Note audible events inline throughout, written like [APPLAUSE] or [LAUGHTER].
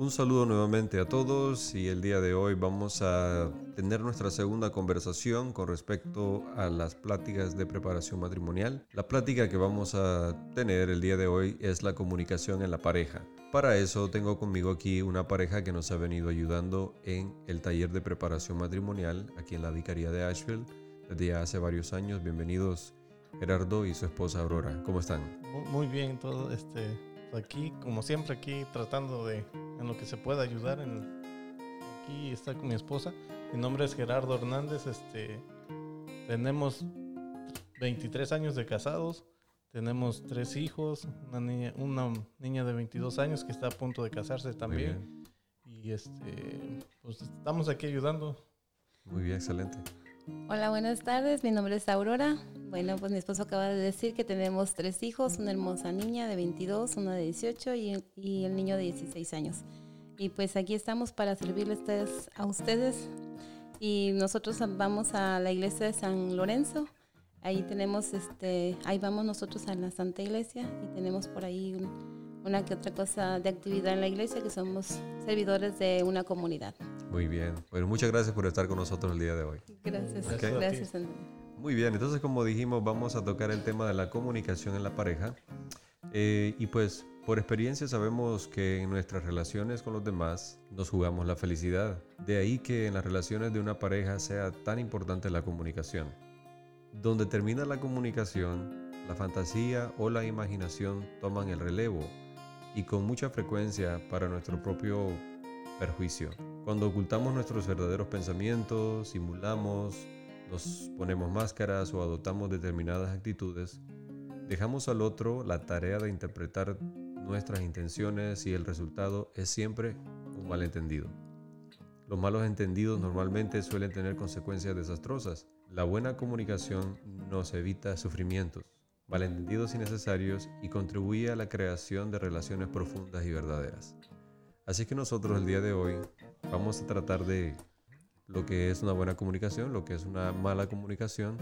Un saludo nuevamente a todos y el día de hoy vamos a tener nuestra segunda conversación con respecto a las pláticas de preparación matrimonial. La plática que vamos a tener el día de hoy es la comunicación en la pareja. Para eso tengo conmigo aquí una pareja que nos ha venido ayudando en el taller de preparación matrimonial aquí en la Vicaría de Asheville desde hace varios años. Bienvenidos Gerardo y su esposa Aurora. ¿Cómo están? Muy bien, todo este aquí como siempre aquí tratando de en lo que se pueda ayudar. En, aquí está con mi esposa. Mi nombre es Gerardo Hernández. Este, tenemos 23 años de casados. Tenemos tres hijos, una niña, una niña de 22 años que está a punto de casarse también. Y este, pues estamos aquí ayudando. Muy bien, excelente. Hola, buenas tardes. Mi nombre es Aurora. Bueno, pues mi esposo acaba de decir que tenemos tres hijos, una hermosa niña de 22, una de 18 y, y el niño de 16 años. Y pues aquí estamos para servirles a ustedes. Y nosotros vamos a la iglesia de San Lorenzo. Ahí tenemos, este, ahí vamos nosotros a la Santa Iglesia y tenemos por ahí una que otra cosa de actividad en la iglesia que somos servidores de una comunidad. Muy bien. Bueno, muchas gracias por estar con nosotros el día de hoy. Gracias. Gracias, Muy bien, entonces como dijimos, vamos a tocar el tema de la comunicación en la pareja. Eh, y pues por experiencia sabemos que en nuestras relaciones con los demás nos jugamos la felicidad. De ahí que en las relaciones de una pareja sea tan importante la comunicación. Donde termina la comunicación, la fantasía o la imaginación toman el relevo y con mucha frecuencia para nuestro propio perjuicio. Cuando ocultamos nuestros verdaderos pensamientos, simulamos, nos ponemos máscaras o adoptamos determinadas actitudes, dejamos al otro la tarea de interpretar nuestras intenciones y el resultado es siempre un malentendido. Los malos entendidos normalmente suelen tener consecuencias desastrosas. La buena comunicación nos evita sufrimientos, malentendidos innecesarios y contribuye a la creación de relaciones profundas y verdaderas. Así que nosotros el día de hoy vamos a tratar de lo que es una buena comunicación, lo que es una mala comunicación,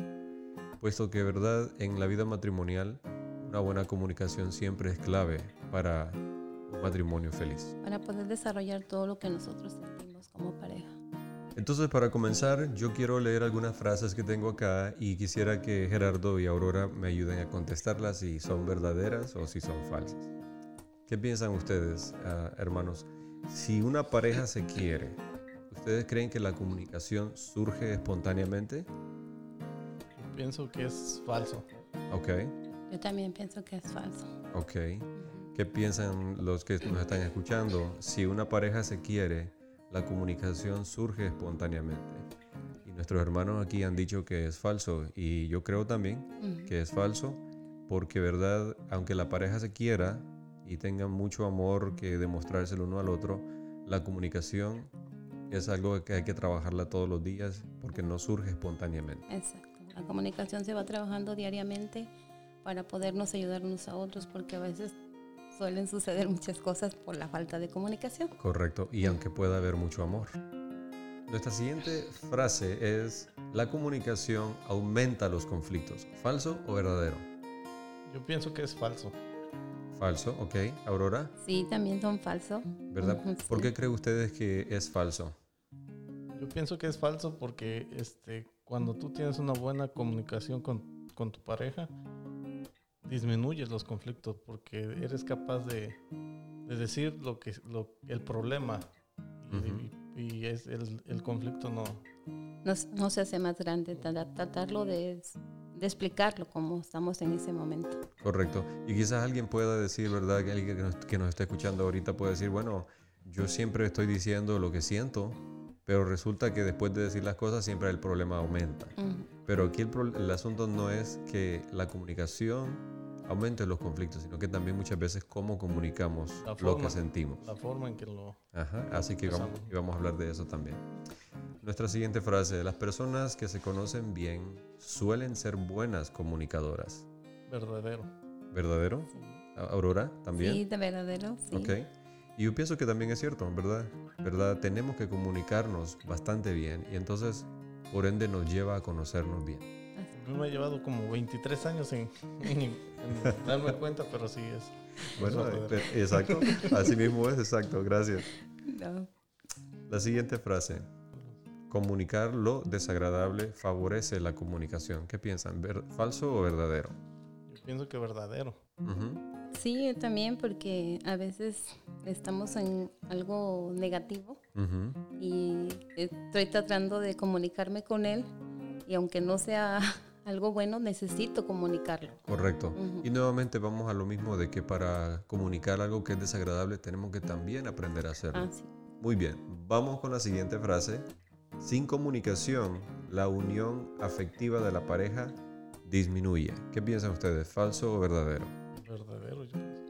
puesto que verdad en la vida matrimonial una buena comunicación siempre es clave para un matrimonio feliz. Para poder desarrollar todo lo que nosotros sentimos como pareja. Entonces, para comenzar, yo quiero leer algunas frases que tengo acá y quisiera que Gerardo y Aurora me ayuden a contestarlas si son verdaderas o si son falsas. ¿Qué piensan ustedes, ah, hermanos? Si una pareja se quiere, ¿ustedes creen que la comunicación surge espontáneamente? pienso que es falso. Ok. Yo también pienso que es falso. Ok. ¿Qué piensan los que nos están escuchando? Si una pareja se quiere, la comunicación surge espontáneamente. Y nuestros hermanos aquí han dicho que es falso. Y yo creo también que es falso porque, ¿verdad? Aunque la pareja se quiera y tenga mucho amor que demostrárselo uno al otro, la comunicación es algo que hay que trabajarla todos los días porque no surge espontáneamente. Exacto. La comunicación se va trabajando diariamente para podernos ayudar unos a otros, porque a veces suelen suceder muchas cosas por la falta de comunicación. Correcto, y aunque pueda haber mucho amor. Nuestra siguiente frase es, la comunicación aumenta los conflictos. ¿Falso o verdadero? Yo pienso que es falso. Falso, ok. Aurora. Sí, también son falsos. ¿Verdad? ¿Por qué creen ustedes que es falso? Yo pienso que es falso porque este, cuando tú tienes una buena comunicación con, con tu pareja, disminuyes los conflictos porque eres capaz de, decir lo que lo, el problema y, es el, el, conflicto no, no, se hace más grande tratarlo de, de, explicarlo como estamos en ese momento correcto y quizás alguien pueda decir verdad que alguien que nos, que nos está escuchando ahorita puede decir bueno yo siempre estoy diciendo lo que siento pero resulta que después de decir las cosas siempre el problema aumenta. Pero aquí el, el, asunto no es que la comunicación aumente los conflictos, sino que también muchas veces cómo comunicamos lo que sentimos. La forma en que lo... Ajá, así que vamos, vamos, a hablar de eso también. Nuestra siguiente frase, las personas que se conocen bien suelen ser buenas comunicadoras. Verdadero. ¿Verdadero? Aurora, también. Sí, de verdadero, sí. Ok. Y yo pienso que también es cierto, ¿verdad? ¿Verdad? Tenemos que comunicarnos bastante bien y entonces, por ende, nos lleva a conocernos bien. Me ha llevado como 23 años en, darme cuenta, pero sí es. Bueno, exacto. Así mismo es, exacto. Gracias. No. La siguiente frase. Comunicar lo desagradable favorece la comunicación. ¿Qué piensan? ¿Ver- ¿Falso o verdadero? Yo pienso que verdadero. Ujú. Sí, yo también, porque a veces estamos en algo negativo Ujú. y estoy tratando de comunicarme con él y aunque no sea [LAUGHS] algo bueno, necesito comunicarlo. Correcto. Ujú. Y nuevamente vamos a lo mismo de que para comunicar algo que es desagradable tenemos que también aprender a hacerlo. Ah, sí. Muy bien, vamos con la siguiente frase. Sin comunicación, la unión afectiva de la pareja disminuye. ¿Qué piensan ustedes? ¿Falso o verdadero? Verdadero, yo pienso.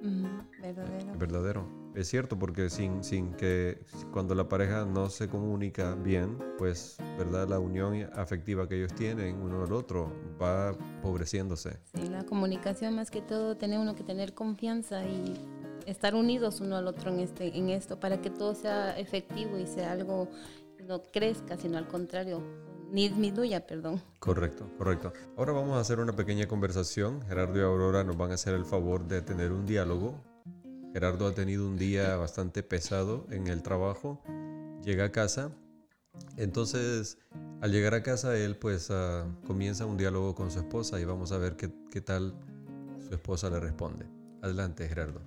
Verdadero. Verdadero. Es cierto, porque sin, sin que cuando la pareja no se comunica bien, pues, ¿verdad? La unión afectiva que ellos tienen uno al otro va empobreciéndose. Sí, la comunicación más que todo, tiene uno que tener confianza y estar unidos uno al otro en, este, en esto para que todo sea efectivo y sea algo no crezca, sino al contrario, ni disminuya, perdón. Correcto, correcto. Ahora vamos a hacer una pequeña conversación. Gerardo y Aurora nos van a hacer el favor de tener un diálogo. Gerardo ha tenido un día bastante pesado en el trabajo. Llega a casa. Entonces, al llegar a casa, él pues ah, comienza un diálogo con su esposa y vamos a ver qué, qué tal su esposa le responde. Adelante, Gerardo.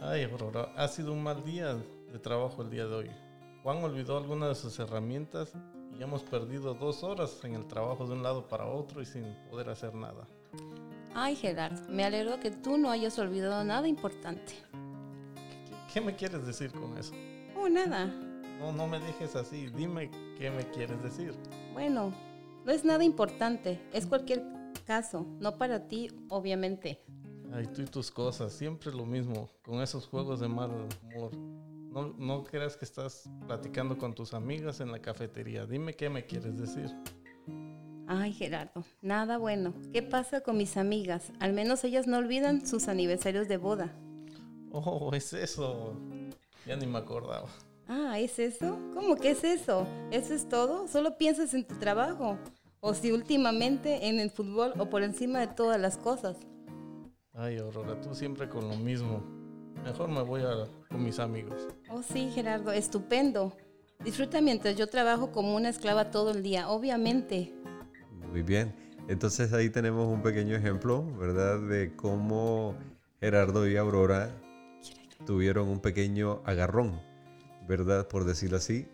Ay, Aurora, ha sido un mal día de trabajo el día de hoy. Juan olvidó algunas de sus herramientas y hemos perdido dos horas en el trabajo de un lado para otro y sin poder hacer nada. Ay, Gerardo, me alegro que tú no hayas olvidado nada importante. ¿Qué, qué me quieres decir con eso? Oh, nada. No, no me dejes así. Dime qué me quieres decir. Bueno, no es nada importante, es cualquier caso, no para ti, obviamente. Ay, tú y tus cosas, siempre lo mismo, con esos juegos de mal humor. No, no creas que estás platicando con tus amigas en la cafetería. Dime qué me quieres decir. Ay, Gerardo, nada bueno. ¿Qué pasa con mis amigas? Al menos ellas no olvidan sus aniversarios de boda. Oh, es eso. Ya ni me acordaba. Ah, ¿es eso? ¿Cómo que es eso? ¿Eso es todo? ¿Solo piensas en tu trabajo? ¿O si últimamente en el fútbol o por encima de todas las cosas? Ay, Aurora, tú siempre con lo mismo. Mejor me voy a, con mis amigos. Oh, sí, Gerardo, estupendo. Disfruta mientras yo trabajo como una esclava todo el día, obviamente. Muy bien. Entonces ahí tenemos un pequeño ejemplo, ¿verdad? De cómo Gerardo y Aurora tuvieron un pequeño agarrón, ¿verdad? Por decirlo así.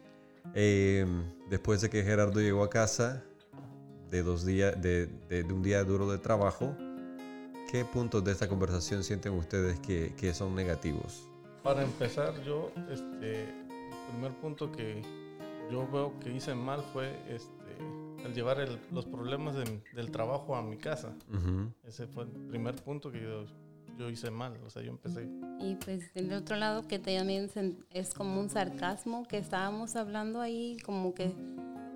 Eh, después de que Gerardo llegó a casa de dos días, de, de- de un día duro de trabajo, ¿qué puntos de esta conversación sienten ustedes que, que son negativos? Para empezar, yo, este, el primer punto que yo veo que hice mal fue este, el llevar el- los problemas de- del trabajo a mi casa. Ujú, Ese fue el primer punto que yo, yo hice mal. O sea, yo empecé. Y pues del otro lado que también es como un sarcasmo que estábamos hablando ahí, como que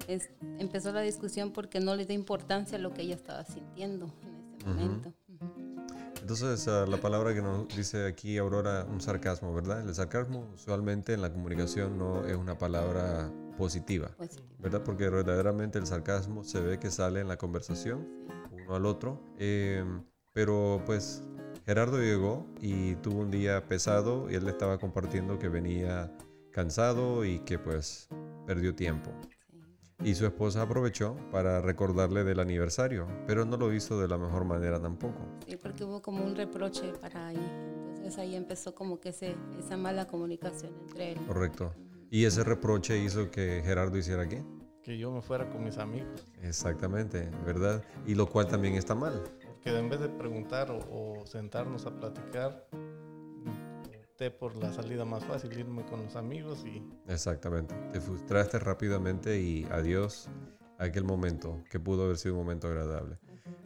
es- empezó la discusión porque no le dio importancia a lo que ella estaba sintiendo en ese Ujú. momento. Entonces, ah, la palabra que nos dice aquí Aurora, un sarcasmo, ¿verdad? El sarcasmo usualmente en la comunicación no es una palabra positiva. ¿verdad? Porque verdaderamente el sarcasmo se ve que sale en la conversación uno al otro. Eh, pero pues Gerardo llegó y tuvo un día pesado y él le estaba compartiendo que venía cansado y que pues perdió tiempo. Y su esposa aprovechó para recordarle del aniversario, pero no lo hizo de la mejor manera tampoco. Sí, porque hubo como un reproche para ahí. Entonces ahí empezó como que ese, esa mala comunicación entre él. Correcto. Y ese reproche hizo que Gerardo hiciera qué? Que yo me fuera con mis amigos. Exactamente, ¿verdad? Y lo cual también está mal. Porque en vez de preguntar o, o sentarnos a platicar, opté por la salida más fácil, irme con los amigos y Exactamente. Te frustraste rápidamente y adiós a aquel momento que pudo haber sido un momento agradable.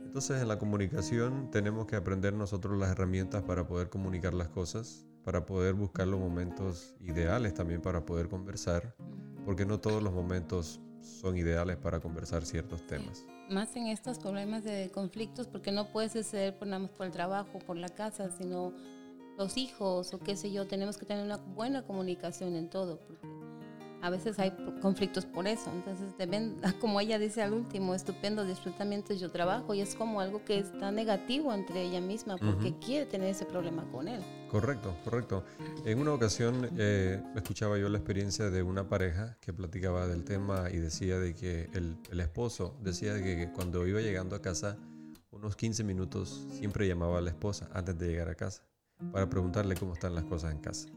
Entonces en la comunicación tenemos que aprender nosotros las herramientas para poder comunicar las cosas, para poder buscar los momentos ideales también para poder conversar, porque no todos los momentos son ideales para conversar ciertos temas. Más en estos problemas de conflictos, porque no puede suceder por nada más por el trabajo, por la casa, sino los hijos o qué sé yo. Tenemos que tener una buena comunicación en todo, porque a veces hay conflictos por eso. Entonces, deben, [LAUGHS] como ella dice al último, estupendo, disfruta mientras yo trabajo. Y es como algo que está negativo entre ella misma porque quiere tener ese problema con él. Correcto, correcto. En una ocasión eh, escuchaba yo la experiencia de una pareja que platicaba del tema y decía de que el, el esposo decía de que cuando iba llegando a casa, unos 15 minutos siempre llamaba a la esposa antes de llegar a casa para preguntarle cómo están las cosas en casa.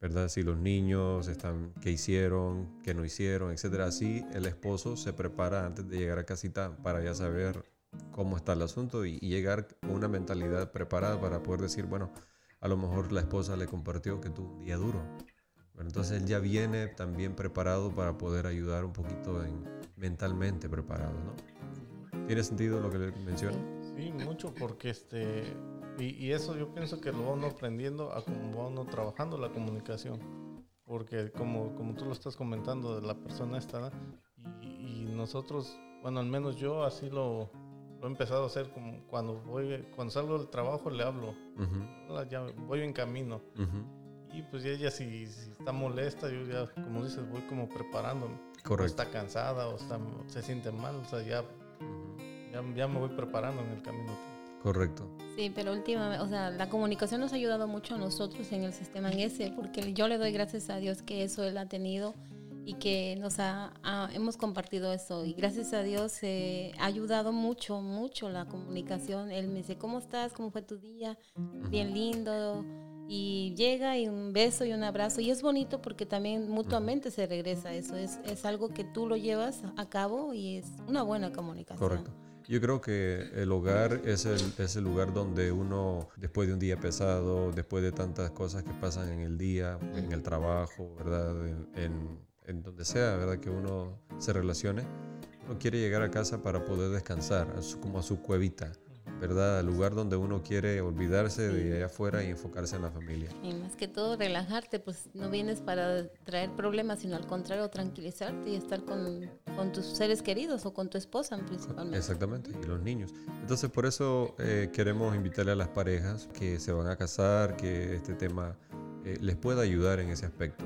¿verdad? Si los niños están, qué hicieron, qué no hicieron, etcétera. Así el esposo se prepara antes de llegar a casita para ya saber cómo está el asunto y, llegar con una mentalidad preparada para poder decir, bueno, a lo mejor la esposa le compartió que tuvo un día duro. entonces él ya viene también preparado para poder ayudar un poquito en, mentalmente preparado, ¿no? ¿Tiene sentido lo que le menciono? Sí, mucho porque este y, eso yo pienso que lo va uno aprendiendo a cómo va uno trabajando la comunicación. Porque como, como tú lo estás comentando de la persona esta, y, nosotros, bueno, al menos yo así lo, lo, he empezado a hacer como cuando voy, cuando salgo del trabajo le hablo, ya voy en camino. Y pues ella si, si, está molesta, yo ya, como dices, voy como preparándome. Correcto. está cansada o está, se siente mal, o sea, ya, ya, ya me voy preparando en el camino. Correcto. Sí, pero últimamente, o sea, la comunicación nos ha ayudado mucho a nosotros en el sistema en ese, porque yo le doy gracias a Dios que eso él ha tenido y que nos ha, hemos compartido eso y gracias a Dios eh, ha ayudado mucho, mucho la comunicación. Él me dice, ¿cómo estás? ¿Cómo fue tu día? Bien lindo. Y llega y un beso y un abrazo. Y es bonito porque también mutuamente se regresa eso. Es, es algo que tú lo llevas a cabo y es una buena comunicación. Correcto. Yo creo que el hogar es el, lugar donde uno, después de un día pesado, después de tantas cosas que pasan en el día, en el trabajo, ¿verdad? En, en, donde sea, ¿verdad? Que uno se relacione, uno quiere llegar a casa para poder descansar, como a su cuevita. ¿Verdad? Al lugar donde uno quiere olvidarse de allá afuera y enfocarse en la familia. Y más que todo relajarte, pues no vienes para traer problemas, sino al contrario, tranquilizarte y estar con, con tus seres queridos o con tu esposa principalmente. Exactamente, y los niños. Entonces por eso eh, queremos invitarle a las parejas que se van a casar, que este tema eh, les pueda ayudar en ese aspecto.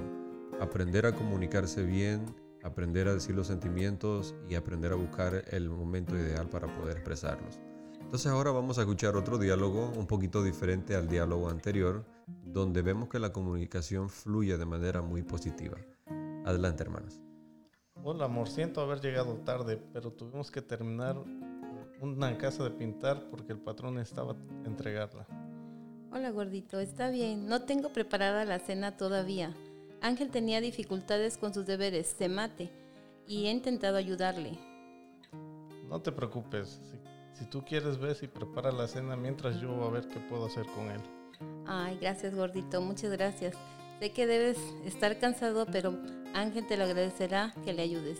Aprender a comunicarse bien, aprender a decir los sentimientos y aprender a buscar el momento ideal para poder expresarlos. Entonces ahora vamos a escuchar otro diálogo un poquito diferente al diálogo anterior, donde vemos que la comunicación fluye de manera muy positiva. Adelante, hermanos. Hola, amor, siento haber llegado tarde, pero tuvimos que terminar una casa de pintar porque el patrón estaba a entregarla. Hola, gordito, está bien. No tengo preparada la cena todavía. Ángel tenía dificultades con sus deberes, se mate, y he intentado ayudarle. No te preocupes, si tú quieres, ves y prepara la cena mientras yo a ver qué puedo hacer con él. Ay, gracias, gordito. Muchas gracias. Sé que debes estar cansado, pero Ángel te lo agradecerá que le ayudes.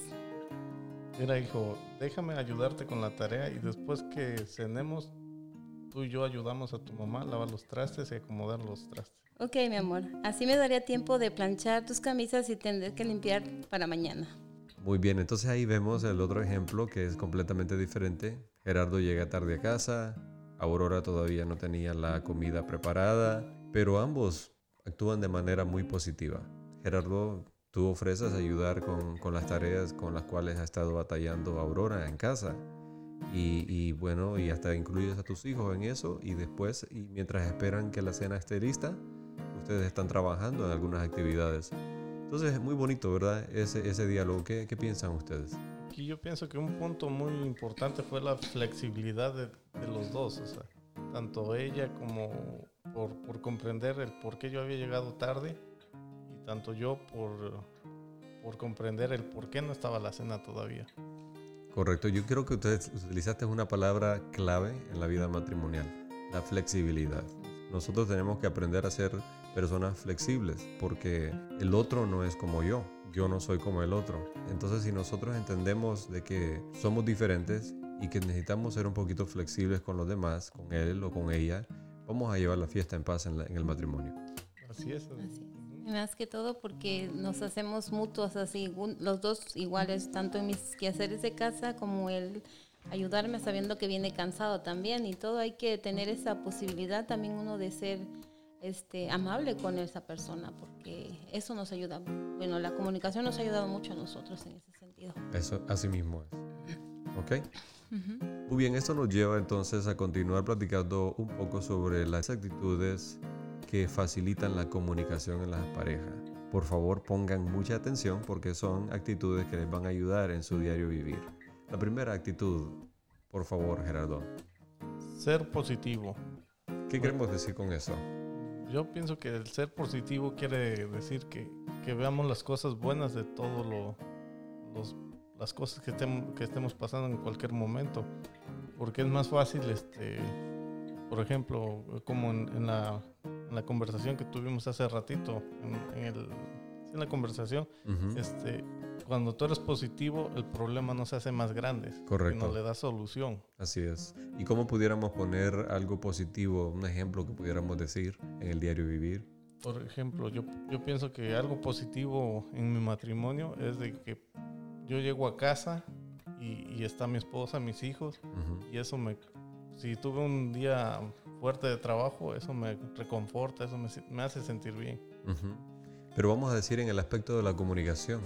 Mira, hijo, déjame ayudarte con la tarea y después que cenemos, tú y yo ayudamos a tu mamá a lavar los trastes y acomodar los trastes. Ok, mi amor. Así me daría tiempo de planchar tus camisas y tendré que limpiar para mañana. Muy bien, entonces ahí vemos el otro ejemplo que es completamente diferente. Gerardo llega tarde a casa, Aurora todavía no tenía la comida preparada, pero ambos actúan de manera muy positiva. Gerardo, tú ofreces ayudar con, las tareas con las cuales ha estado batallando Aurora en casa. Y, bueno, y hasta incluyes a tus hijos en eso y después, y mientras esperan que la cena esté lista, ustedes están trabajando en algunas actividades. Entonces es muy bonito, ¿verdad? Ese, ese diálogo. ¿Qué, ¿Qué, piensan ustedes? Aquí yo pienso que un punto muy importante fue la flexibilidad de, de los dos. O sea, tanto ella como por, por, comprender el por qué yo había llegado tarde y tanto yo por, por comprender el por qué no estaba la cena todavía. Correcto, yo creo que ustedes utilizaste una palabra clave en la vida matrimonial, la flexibilidad. Nosotros tenemos que aprender a ser personas flexibles, porque el otro no es como yo, yo no soy como el otro. Entonces si nosotros entendemos de que somos diferentes y que necesitamos ser un poquito flexibles con los demás, con él o con ella, vamos a llevar la fiesta en paz en, el matrimonio. Así es. Más que todo porque nos hacemos mutuos así, los dos iguales, tanto en mis quehaceres de casa como él ayudarme sabiendo que viene cansado también y todo hay que tener esa posibilidad también uno de ser este, amable con esa persona, porque eso nos ayuda. Bueno, la comunicación nos ha ayudado mucho a nosotros en ese sentido. Eso, así mismo es. ¿Ok? Muy bien, esto nos lleva entonces a continuar platicando un poco sobre las actitudes que facilitan la comunicación en las parejas. Por favor, pongan mucha atención porque son actitudes que les van a ayudar en su diario vivir. La primera actitud, por favor, Gerardo. Ser positivo. ¿Qué queremos decir con eso? Yo pienso que el ser positivo quiere decir que, que veamos las cosas buenas de todo lo, los, las cosas que, estemos, que estemos pasando en cualquier momento. Porque es más fácil, este, por ejemplo, como en, en, la, en la, conversación que tuvimos hace ratito, en, en, el, en la conversación, uh -huh. este, cuando tú eres positivo, el problema no se hace más grande. Correcto. No le da solución. Así es. ¿Y cómo pudiéramos poner algo positivo, un ejemplo que pudiéramos decir en el diario vivir? Por ejemplo, yo, yo pienso que algo positivo en mi matrimonio es de que yo llego a casa y, y está mi esposa, mis hijos, uh -huh. y eso me... Si tuve un día fuerte de trabajo, eso me reconforta, eso me, me hace sentir bien. Uh -huh. Pero vamos a decir en el aspecto de la comunicación,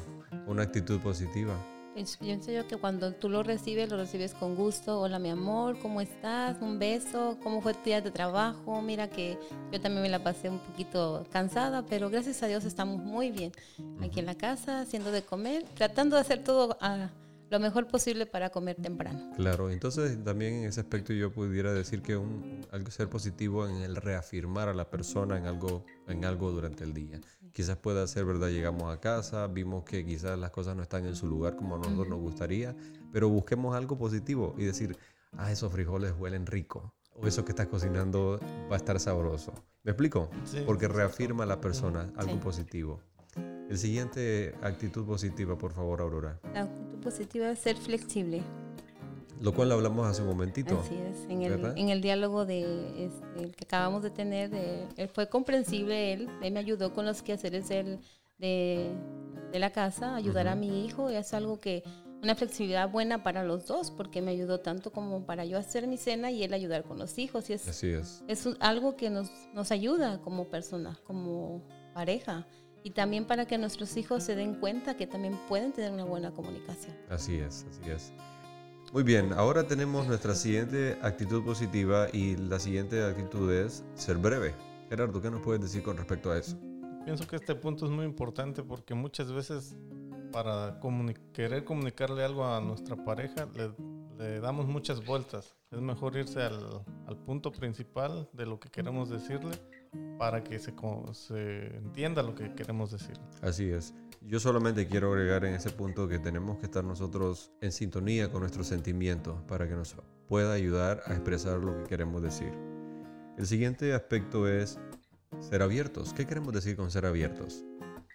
una actitud positiva. Pienso yo que cuando tú lo recibes, lo recibes con gusto. Hola, mi amor, ¿cómo estás? Un beso. ¿Cómo fue tu día de trabajo? Mira que yo también me la pasé un poquito cansada, pero gracias a Dios estamos muy bien aquí en la casa, haciendo de comer, tratando de hacer todo a lo mejor posible para comer temprano. Claro, entonces también en ese aspecto yo pudiera decir que un, algo ser positivo en el reafirmar a la persona en algo, en algo durante el día. Quizás pueda ser verdad, llegamos a casa, vimos que quizás las cosas no están en su lugar como a nosotros nos gustaría, pero busquemos algo positivo y decir, ah, esos frijoles huelen rico, o eso que estás cocinando va a estar sabroso. ¿Me explico? Sí, Porque reafirma a la persona algo Sí. positivo. El siguiente, actitud positiva, por favor, Aurora. La actitud positiva es ser flexible. Lo cual hablamos hace un momentito. Así es, en el, en el diálogo de, este, el que acabamos de tener, de- él fue comprensible, él, él me ayudó con los quehaceres del- de, de la casa, ayudar a Ujú. mi hijo, es algo que, una flexibilidad buena para los dos, porque me ayudó tanto como para yo hacer mi cena y él ayudar con los hijos, y es, Así es. es un- algo que nos, nos ayuda como persona, como pareja, y también para que nuestros hijos se den cuenta que también pueden tener una buena comunicación. Así es, así es. Muy bien, ahora tenemos nuestra siguiente actitud positiva y la siguiente actitud es ser breve. Gerardo, ¿qué nos puedes decir con respecto a eso? Pienso que este punto es muy importante porque muchas veces para comuni- querer comunicarle algo a nuestra pareja le, le damos muchas vueltas. Es mejor irse al, al punto principal de lo que queremos decirle para que se, se entienda lo que queremos decir. Así es. Yo solamente quiero agregar en ese punto que tenemos que estar nosotros en sintonía con nuestros sentimientos para que nos pueda ayudar a expresar lo que queremos decir. El siguiente aspecto es ser abiertos. ¿Qué queremos decir con ser abiertos?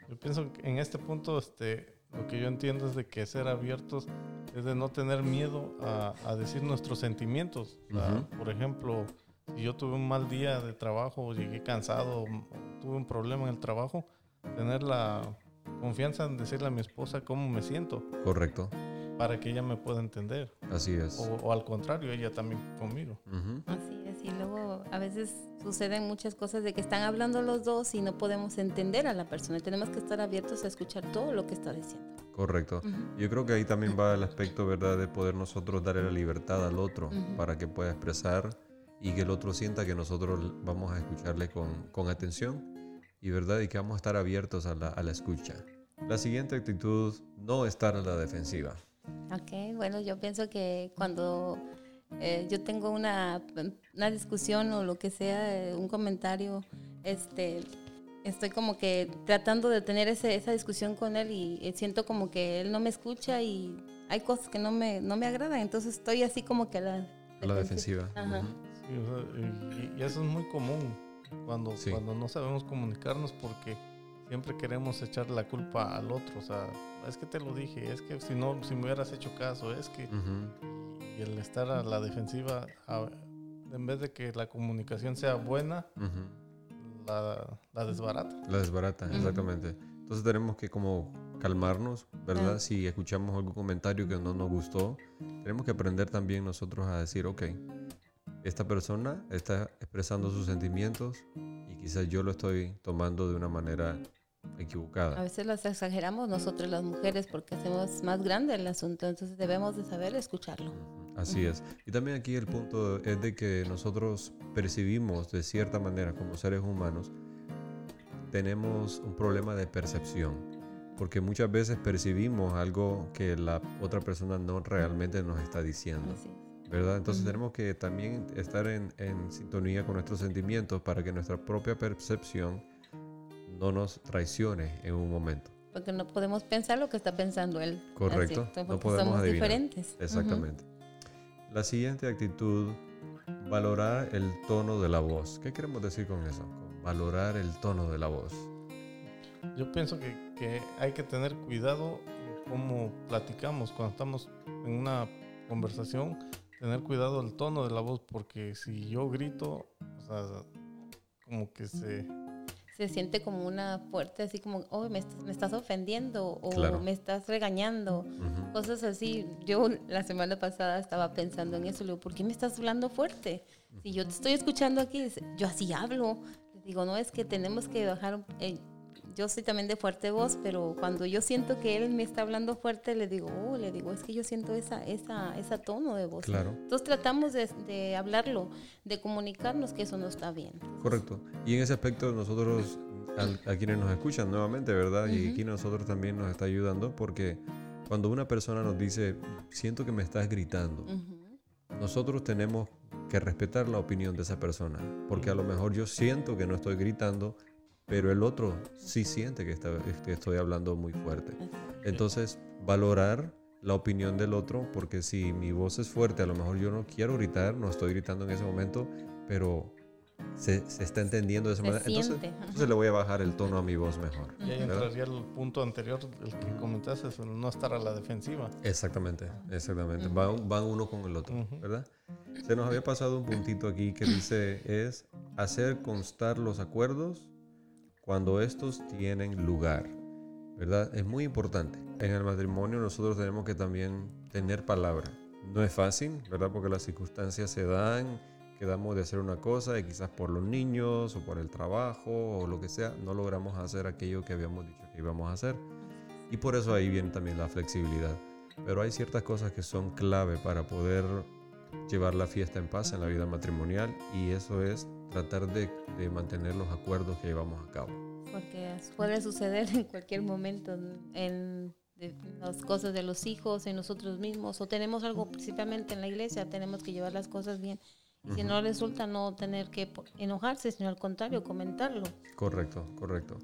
Yo pienso que en este punto este, lo que yo entiendo es de que ser abiertos es de no tener miedo a, a decir nuestros sentimientos. Sea, Ujú. Por ejemplo, si yo tuve un mal día de trabajo, llegué cansado, tuve un problema en el trabajo, tener la confianza en decirle a mi esposa cómo me siento Correcto. para que ella me pueda entender. Así es. O, o al contrario, ella también conmigo. Ujú. Así es, y luego a veces suceden muchas cosas de que están hablando los dos y no podemos entender a la persona. Tenemos que estar abiertos a escuchar todo lo que está diciendo. Correcto. Ujú. Yo creo que ahí también va el aspecto, ¿verdad?, de poder nosotros darle la libertad al otro Ujú. para que pueda expresar y que el otro sienta que nosotros vamos a escucharle con, con atención y, ¿verdad?, y que vamos a estar abiertos a la, a la escucha. La siguiente actitud, no estar a la defensiva. Ok, bueno, yo pienso que cuando eh, yo tengo una, una discusión o lo que sea, eh, un comentario, este, estoy como que tratando de tener ese- esa discusión con él y, eh, siento como que él no me escucha y hay cosas que no me, no me agradan, entonces estoy así como que a la, A la defensiva. Ajá. Ujú. Sí, o sea, y, y eso es muy común cuando, Sí. cuando no sabemos comunicarnos porque siempre queremos echar la culpa al otro. O sea, es que te lo dije, es que si no, si me hubieras hecho caso, es que... Ujú. Y el estar a la defensiva, a- en vez de que la comunicación sea buena, Ujú. la, la desbarata. La desbarata, Ujú. exactamente. Entonces tenemos que como calmarnos, ¿verdad? Si escuchamos algún comentario que no nos gustó, tenemos que aprender también nosotros a decir, ok, esta persona está expresando sus sentimientos y quizás yo lo estoy tomando de una manera A equivocada. veces las exageramos nosotros las mujeres porque hacemos más grande el asunto, entonces debemos de saber escucharlo. Así es. Y también aquí el punto es de que nosotros percibimos de cierta manera como seres humanos, tenemos un problema de percepción, porque muchas veces percibimos algo que la otra persona no realmente nos está diciendo. Así es. ¿Verdad? Entonces tenemos que también estar en, en sintonía con nuestros sentimientos para que nuestra propia percepción no nos traicione en un momento. Porque no podemos pensar lo que está pensando él. Correcto, Así, no podemos somos adivinar. diferentes. Exactamente. La siguiente actitud, valorar el tono de la voz. ¿Qué queremos decir con eso? Con valorar el tono de la voz. Yo pienso que, que hay que tener cuidado en cómo platicamos cuando estamos en una conversación, tener cuidado el tono de la voz, porque si yo grito, o sea, como que se... Se siente como una fuerte, así como, oh, me, estás- me estás ofendiendo o Claro. me estás regañando. Cosas así. Yo la semana pasada estaba pensando en eso. Le digo, ¿por qué me estás hablando fuerte? Si yo te estoy escuchando aquí, yo así hablo. Le digo, no, es que tenemos que bajar. eh, yo soy también de fuerte voz, pero cuando yo siento que él me está hablando fuerte, le digo, oh, le digo, es que yo siento esa, esa, esa tono de voz. Claro. Entonces tratamos de, de hablarlo, de comunicarnos que eso no está bien. Correcto. Y en ese aspecto nosotros, al- a, quienes nos escuchan nuevamente, ¿verdad? Y Ujú. aquí nosotros también nos está ayudando porque cuando una persona nos dice, siento que me estás gritando, Ujú. nosotros tenemos que respetar la opinión de esa persona, porque a lo mejor yo siento que no estoy gritando, pero el otro sí siente que, está- que estoy hablando muy fuerte. Entonces, valorar la opinión del otro, porque si mi voz es fuerte, a lo mejor yo no quiero gritar, no estoy gritando en ese momento, pero se, se está entendiendo de esa Se manera. Entonces, entonces le voy a bajar el tono a mi voz mejor. Y ahí ¿verdad? entraría el punto anterior, el que comentaste, el no estar a la defensiva. Exactamente, exactamente. Van, van uno con el otro. ¿verdad? Se nos había pasado un puntito aquí que dice es hacer constar los acuerdos cuando estos tienen lugar, ¿verdad? Es muy importante. En el matrimonio nosotros tenemos que también tener palabra. No es fácil, ¿verdad? Porque las circunstancias se dan, quedamos de hacer una cosa y quizás por los niños o por el trabajo o lo que sea, no logramos hacer aquello que habíamos dicho que íbamos a hacer. Y por eso ahí viene también la flexibilidad. Pero hay ciertas cosas que son clave para poder llevar la fiesta en paz en la vida matrimonial y eso es tratar de, de mantener los acuerdos que llevamos a cabo. Porque puede suceder [LAUGHS] en cualquier momento en, de- las cosas de los hijos, en nosotros mismos, o tenemos algo principalmente en la iglesia, tenemos que llevar las cosas bien. Y si no resulta no tener que enojarse, sino al contrario, comentarlo. Correcto, correcto.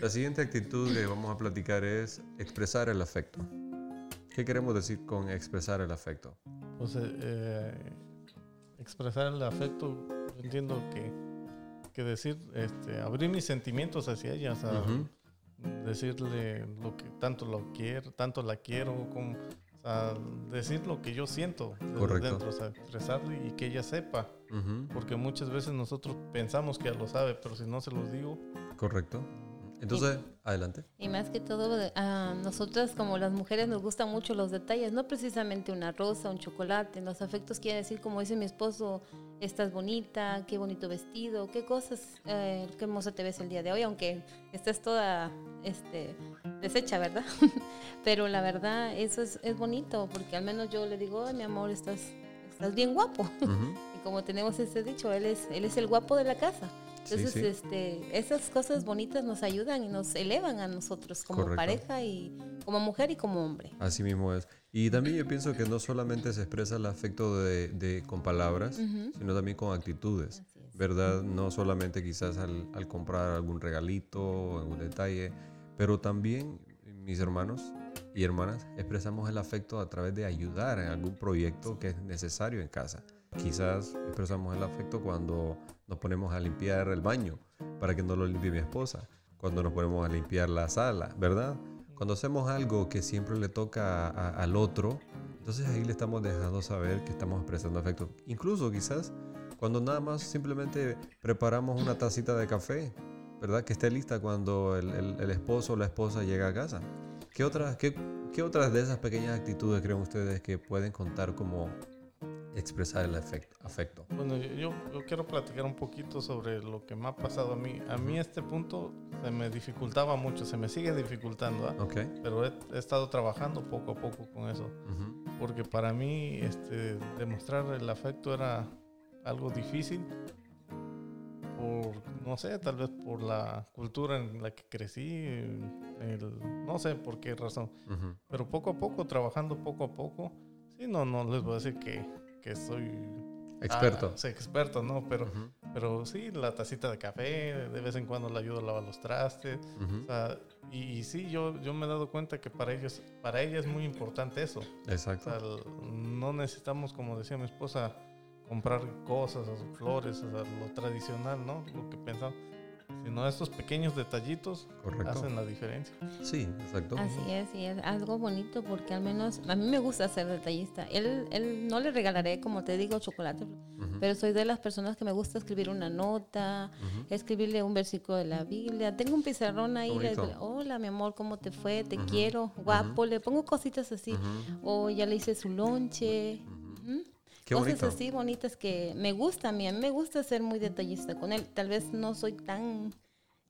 La siguiente actitud que vamos a platicar es expresar el afecto. ¿Qué queremos decir con expresar el afecto? Pues eh, expresar el afecto, entiendo que, que decir, este, abrir mis sentimientos hacia ella, o sea, decirle lo que tanto lo quiero, tanto la quiero, como, o sea, decir lo que yo siento desde dentro, o sea, expresarlo y que ella sepa, porque muchas veces nosotros pensamos que ya lo sabe, pero si no se los digo, Correcto. Entonces, adelante. Y más que todo, a nosotras como las mujeres nos gustan mucho los detalles, no precisamente una rosa, un chocolate. Los afectos quiere decir, como dice mi esposo, estás bonita, qué bonito vestido, qué cosas, eh, qué hermosa te ves el día de hoy, aunque estés toda este, deshecha, ¿verdad? [LAUGHS] Pero la verdad, eso es, es bonito, porque al menos yo le digo, ay, mi amor, estás, estás bien guapo. [LAUGHS] Y como tenemos ese dicho, él es, él es el guapo de la casa. Entonces, sí. este, esas cosas bonitas nos ayudan y nos elevan a nosotros como Correcto. pareja y como mujer y como hombre. Así mismo es. Y también yo pienso que no solamente se expresa el afecto de, de- con palabras, sino también con actitudes. ¿verdad? No solamente quizás al, al comprar algún regalito, algún detalle, pero también, mis hermanos y hermanas, expresamos el afecto a través de ayudar en algún proyecto que es necesario en casa. Quizás expresamos el afecto cuando nos ponemos a limpiar el baño para que no lo limpie mi esposa, cuando nos ponemos a limpiar la sala, ¿verdad? Cuando hacemos algo que siempre le toca al otro, entonces ahí le estamos dejando saber que estamos expresando afecto. Incluso quizás cuando nada más simplemente preparamos una tacita de café, ¿verdad? Que esté lista cuando el, el- el esposo o la esposa llega a casa. ¿Qué otras, qué, qué otras de esas pequeñas actitudes creen ustedes que pueden contar como expresar el afecto. afecto. Bueno, yo, yo, quiero platicar un poquito sobre lo que me ha pasado a mí. A mí este punto se me dificultaba mucho, se me sigue dificultando, ¿ah? Okay. pero he, estado trabajando poco a poco con eso. Porque para mí este, demostrar el afecto era algo difícil por, no sé, tal vez por la cultura en la que crecí, no sé por qué razón, pero poco a poco, trabajando poco a poco, sí, no, no les voy a decir que, que soy experto. Ah, experto, ¿no? Pero, pero sí, la tacita de café, de vez en cuando le ayudo a lavar los trastes, y, sí, yo, yo me he dado cuenta que para ellos, para ella es muy importante eso. Exacto. no necesitamos, como decía mi esposa, comprar cosas, flores, o lo tradicional, ¿no? Lo que pensamos. Sino estos pequeños detallitos hacen la diferencia. Sí, exacto. Así es, y es algo bonito porque al menos a mí me gusta ser detallista. Él, él no le regalaré, como te digo, chocolate, pero soy de las personas que me gusta escribir una nota, escribirle un versículo de la Biblia. Tengo un pizarrón ahí, le digo, hola mi amor, ¿cómo te fue? Te quiero, guapo. Le pongo cositas así. O ya le hice su lonche cosas así bonitas que me gusta a mí. A mí me gusta ser muy detallista con él. Tal vez no soy tan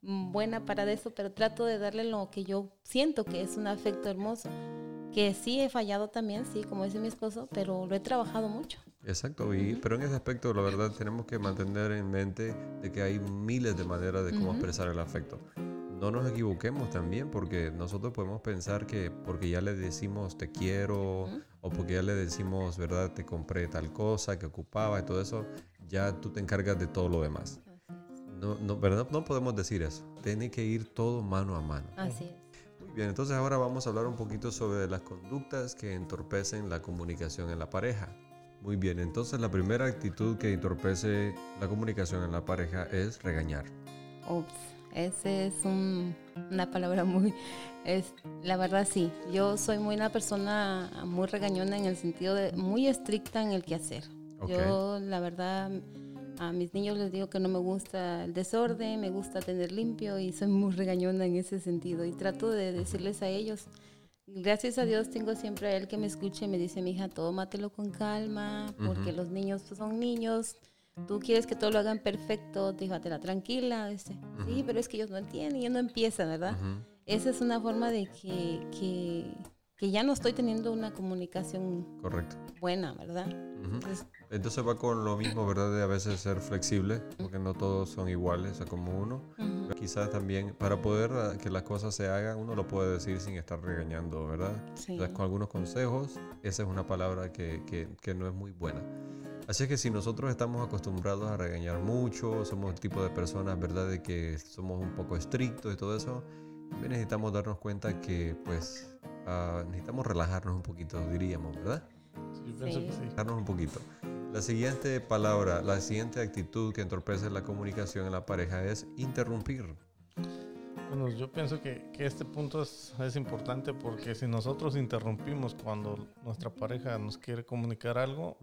buena para eso, pero trato de darle lo que yo siento que es un afecto hermoso. Que sí he fallado también, sí, como dice mi esposo, pero lo he trabajado mucho. Exacto, y, pero en ese aspecto, la verdad, tenemos que mantener en mente de que hay miles de maneras de cómo expresar el afecto no nos equivoquemos también porque nosotros podemos pensar que porque ya le decimos te quiero o porque ya le decimos, ¿verdad? Te compré tal cosa que ocupaba y todo eso, ya tú te encargas de todo lo demás. No, no, ¿verdad? No podemos decir eso. Tiene que ir todo mano a mano. Así es. Muy bien, entonces ahora vamos a hablar un poquito sobre las conductas que entorpecen la comunicación en la pareja. Muy bien, entonces la primera actitud que entorpece la comunicación en la pareja es regañar. Ups. Esa es una palabra muy, es, la verdad sí, yo soy muy una persona muy regañona en el sentido de muy estricta en el quehacer. hacer Yo la verdad a mis niños les digo que no me gusta el desorden, me gusta tener limpio y soy muy regañona en ese sentido y trato de decirles a ellos, gracias a Dios tengo siempre a él que me escuche y me dice, mi hija, tómatelo con calma, porque los niños son niños, tú quieres que todo lo hagan perfecto, la tranquila, este, sí, pero es que ellos no entienden, y no empiezan, ¿verdad? Esa es una forma de que, que, que, ya no estoy teniendo una comunicación Correcto. buena, ¿verdad? Entonces, va con lo mismo, ¿verdad? De a veces ser flexible, porque no todos son iguales a como uno. Quizás también para poder ah, que las cosas se hagan, uno lo puede decir sin estar regañando, ¿verdad? Sí. con algunos consejos, esa es una palabra que, que, que no es muy buena. Así es que si nosotros estamos acostumbrados a regañar mucho, somos el tipo de personas, ¿verdad?, de que somos un poco estrictos y todo eso, también necesitamos darnos cuenta que, pues, ah, necesitamos relajarnos un poquito, diríamos, ¿verdad? Sí, pienso que sí. Relajarnos un poquito. La siguiente palabra, la siguiente actitud que entorpece la comunicación en la pareja es interrumpir. Bueno, yo pienso que, que este punto es, es, importante porque si nosotros interrumpimos cuando nuestra pareja nos quiere comunicar algo,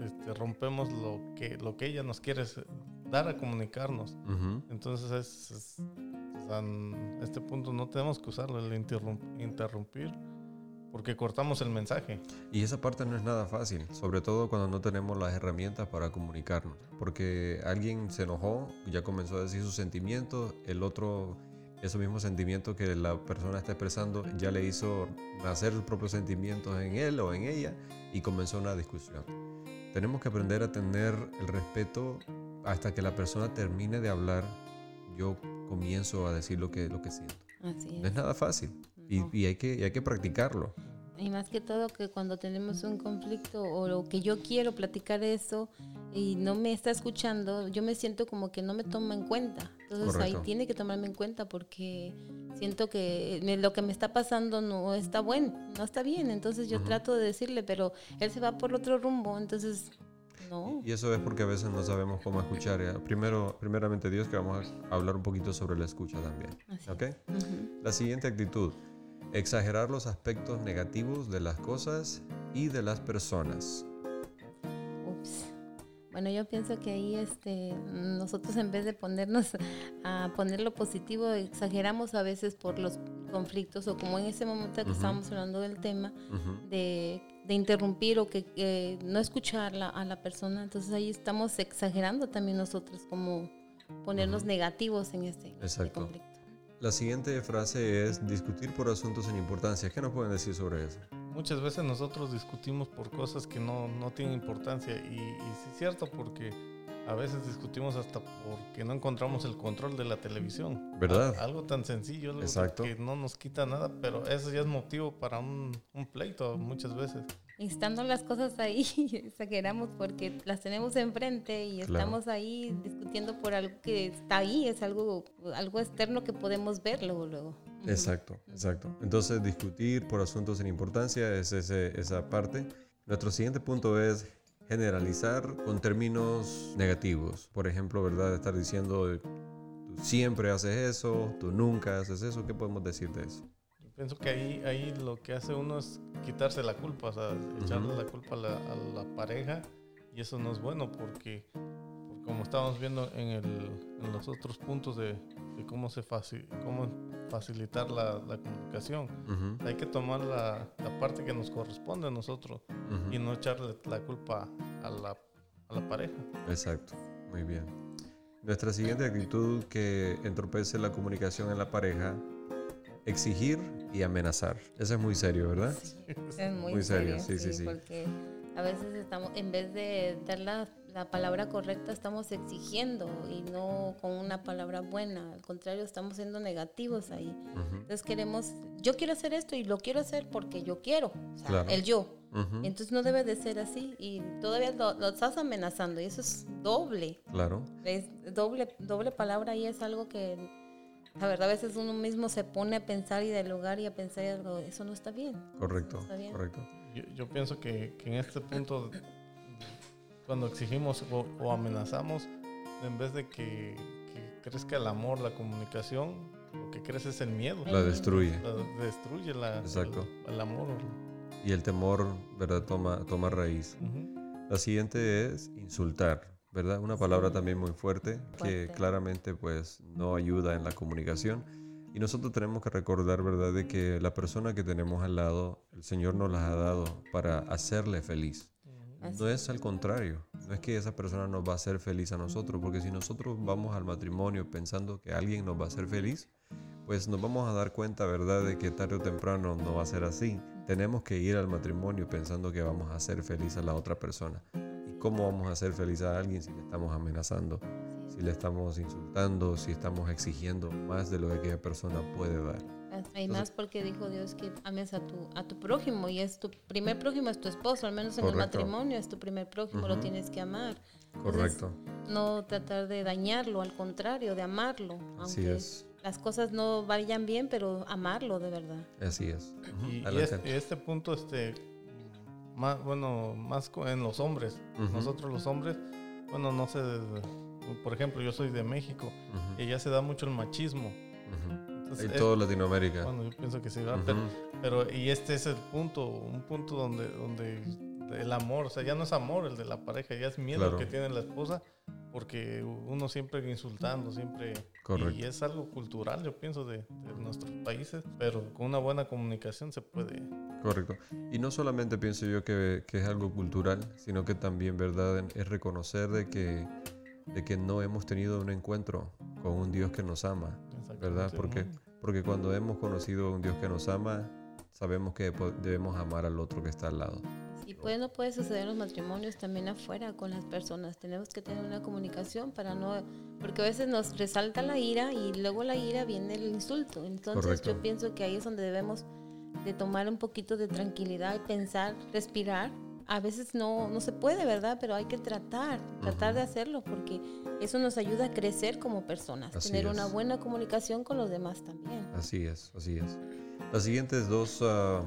este, rompemos lo que, lo que ella nos quiere dar a comunicarnos. Entonces, es, en este punto no tenemos que usarlo, el interrumpir, porque cortamos el mensaje. Y esa parte no es nada fácil, sobre todo cuando no tenemos las herramientas para comunicarnos, porque alguien se enojó, ya comenzó a decir sus sentimientos, el otro esos mismos sentimientos que la persona está expresando ya le hizo nacer sus propios sentimientos en él o en ella y comenzó una discusión. Tenemos que aprender a tener el respeto hasta que la persona termine de hablar. Yo comienzo a decir lo que, lo que siento. No es nada fácil y, y, hay que, hay que practicarlo. Y más que todo que cuando tenemos un conflicto o lo que yo quiero platicar eso y no me está escuchando, yo me siento como que no me toma en cuenta. Entonces ahí tiene que tomarme en cuenta porque siento que lo que me está pasando no está bueno, no está bien. Entonces yo trato de decirle, pero él se va por otro rumbo, entonces no. Y eso es porque a veces no sabemos cómo escuchar. Primero, primeramente Dios, que vamos a hablar un poquito sobre la escucha también. ¿Ok? La siguiente actitud exagerar los aspectos negativos de las cosas y de las personas. Bueno, yo pienso que ahí este, nosotros en vez de ponernos [LAUGHS] a poner lo positivo, exageramos a veces por los conflictos o como en ese momento que estábamos hablando del tema, de de interrumpir o que, no escucharla a la persona. Entonces ahí estamos exagerando también nosotros como ponernos negativos en este, este conflicto. La siguiente frase es discutir por asuntos sin importancia. ¿Qué nos pueden decir sobre eso? Muchas veces nosotros discutimos por cosas que no, no tienen importancia y, y sí es cierto porque a veces discutimos hasta porque no encontramos el control de la televisión. ¿Verdad? Algo tan sencillo, que no nos quita nada, pero eso ya es motivo para un, un pleito muchas veces. Estando las cosas ahí, [LAUGHS] exageramos porque las tenemos enfrente y estamos ahí discutiendo por algo que está ahí, es algo, algo externo que podemos ver luego. Exacto, exacto. Entonces discutir por asuntos sin importancia es ese, esa parte. Nuestro siguiente punto es generalizar con términos negativos. Por ejemplo, ¿verdad? Estar diciendo, tú siempre haces eso, tú nunca haces eso. ¿Qué podemos decir de eso? Yo pienso que ahí, ahí lo que hace uno es quitarse la culpa, o sea, echarle la culpa a la, a la, pareja y eso no es bueno porque, como estábamos viendo en, el, en los otros puntos de, de cómo, se facil, cómo facilitar la, la comunicación, hay que tomar la, la, parte que nos corresponde a nosotros y no echarle la culpa a la, a la pareja. Exacto, muy bien. Nuestra siguiente actitud que entorpece la comunicación en la pareja, exigir y amenazar. Eso es muy serio, ¿verdad? Sí, es muy, serio, sí, sí, sí. Porque a veces estamos, en vez de dar la, la, palabra correcta, estamos exigiendo y no con una palabra buena. Al contrario, estamos siendo negativos ahí. Entonces queremos, yo quiero hacer esto y lo quiero hacer porque yo quiero. O sea, el yo. Entonces no debe de ser así y todavía lo, estás amenazando y eso es doble. Claro. Es doble, doble palabra y es algo que la verdad a veces uno mismo se pone a pensar y del lugar y a pensar algo, eso no está bien. Correcto, correcto. Yo, yo, pienso que, que, en este punto, cuando exigimos o, o amenazamos, en vez de que, que, crezca el amor, la comunicación, lo que crece es el miedo. La destruye. La destruye la, Exacto. El, el amor y el temor, ¿verdad? Toma, toma raíz. La siguiente es insultar, ¿verdad? Una palabra también muy fuerte, que claramente pues no ayuda en la comunicación. Y nosotros tenemos que recordar, ¿verdad?, de que la persona que tenemos al lado, el Señor nos las ha dado para hacerle feliz. No es al contrario, no es que esa persona nos va a hacer feliz a nosotros, porque si nosotros vamos al matrimonio pensando que alguien nos va a hacer feliz, pues nos vamos a dar cuenta, ¿verdad?, de que tarde o temprano no va a ser así. Tenemos que ir al matrimonio pensando que vamos a hacer feliz a la otra persona. ¿Y cómo vamos a hacer feliz a alguien si le estamos amenazando, si le estamos insultando, si estamos exigiendo más de lo que aquella persona puede dar? Hay más porque dijo Dios que ames a tu, a tu prójimo y es tu primer prójimo, es tu esposo, al menos en el matrimonio es tu primer prójimo, lo tienes que amar. Correcto. no tratar de dañarlo, al contrario, de amarlo. Así es las cosas no vayan bien, pero amarlo de verdad. Así es. Y, este, este, punto, este, más, bueno, más en los hombres. Nosotros los hombres, bueno, no sé, por ejemplo, yo soy de México y ya se da mucho el machismo. En toda Latinoamérica. Bueno, yo pienso que sí, pero, pero, y este es el punto, un punto donde, donde el amor, o sea, ya no es amor el de la pareja, ya es miedo que tiene la esposa porque uno siempre insultando, siempre... Correcto. Y es algo cultural, yo pienso, de, nuestros países, pero con una buena comunicación se puede... Correcto. Y no solamente pienso yo que, que es algo cultural, sino que también, ¿verdad?, es reconocer de que, de que no hemos tenido un encuentro con un Dios que nos ama, ¿verdad? Porque, porque cuando hemos conocido a un Dios que nos ama, sabemos que debemos amar al otro que está al lado. Y pues no puede suceder en los matrimonios también afuera con las personas. Tenemos que tener una comunicación para no, porque a veces nos resalta la ira y luego la ira viene el insulto. Entonces yo pienso que ahí es donde debemos de tomar un poquito de tranquilidad y pensar, respirar. A veces no, no se puede, ¿verdad? Pero hay que tratar, tratar de hacerlo porque eso nos ayuda a crecer como personas, tener una buena comunicación con los demás también. Así es, así es. Las siguientes dos... Uh,